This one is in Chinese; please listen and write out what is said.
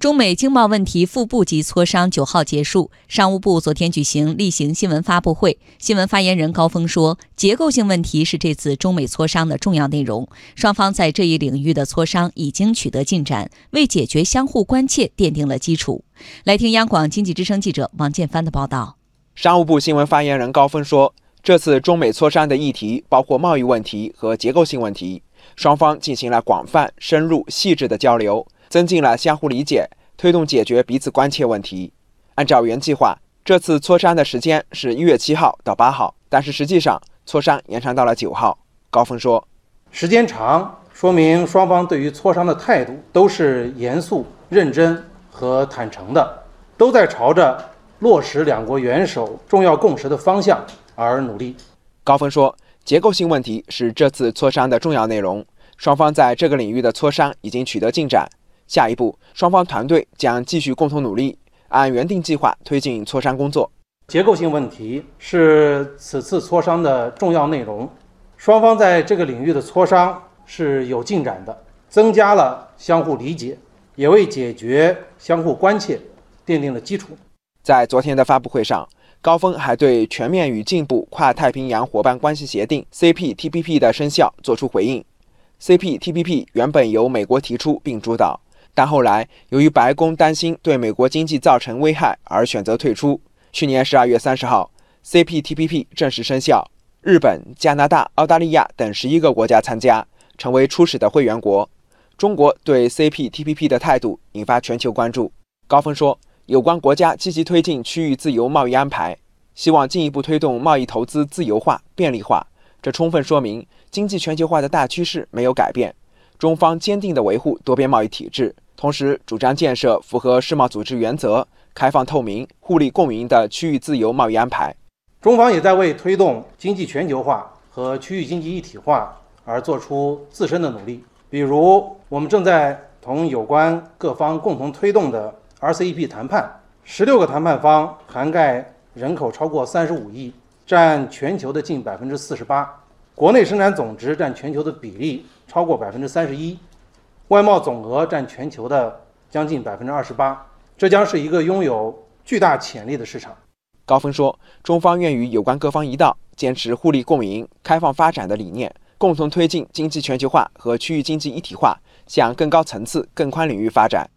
中美经贸问题副部级磋商九号结束，商务部昨天举行例行新闻发布会。新闻发言人高峰说，结构性问题是这次中美磋商的重要内容，双方在这一领域的磋商已经取得进展，为解决相互关切奠定了基础。来听央广经济之声记者王建帆的报道。商务部新闻发言人高峰说，这次中美磋商的议题包括贸易问题和结构性问题，双方进行了广泛、深入、细致的交流。增进了相互理解，推动解决彼此关切问题。按照原计划，这次磋商的时间是一月七号到八号，但是实际上磋商延长到了九号。高峰说：“时间长，说明双方对于磋商的态度都是严肃、认真和坦诚的，都在朝着落实两国元首重要共识的方向而努力。”高峰说：“结构性问题是这次磋商的重要内容，双方在这个领域的磋商已经取得进展。”下一步，双方团队将继续共同努力，按原定计划推进磋商工作。结构性问题是此次磋商的重要内容，双方在这个领域的磋商是有进展的，增加了相互理解，也为解决相互关切奠定了基础。在昨天的发布会上，高峰还对全面与进步跨太平洋伙伴关系协定 （CPTPP） 的生效作出回应。CPTPP 原本由美国提出并主导。但后来，由于白宫担心对美国经济造成危害，而选择退出。去年十二月三十号，CPTPP 正式生效，日本、加拿大、澳大利亚等十一个国家参加，成为初始的会员国。中国对 CPTPP 的态度引发全球关注。高峰说，有关国家积极推进区域自由贸易安排，希望进一步推动贸易投资自由化、便利化。这充分说明经济全球化的大趋势没有改变。中方坚定地维护多边贸易体制，同时主张建设符合世贸组织原则、开放透明、互利共赢的区域自由贸易安排。中方也在为推动经济全球化和区域经济一体化而做出自身的努力。比如，我们正在同有关各方共同推动的 RCEP 谈判，十六个谈判方涵盖人口超过三十五亿，占全球的近百分之四十八。国内生产总值占全球的比例超过百分之三十一，外贸总额占全球的将近百分之二十八，这将是一个拥有巨大潜力的市场。高峰说，中方愿与有关各方一道，坚持互利共赢、开放发展的理念，共同推进经济全球化和区域经济一体化向更高层次、更宽领域发展。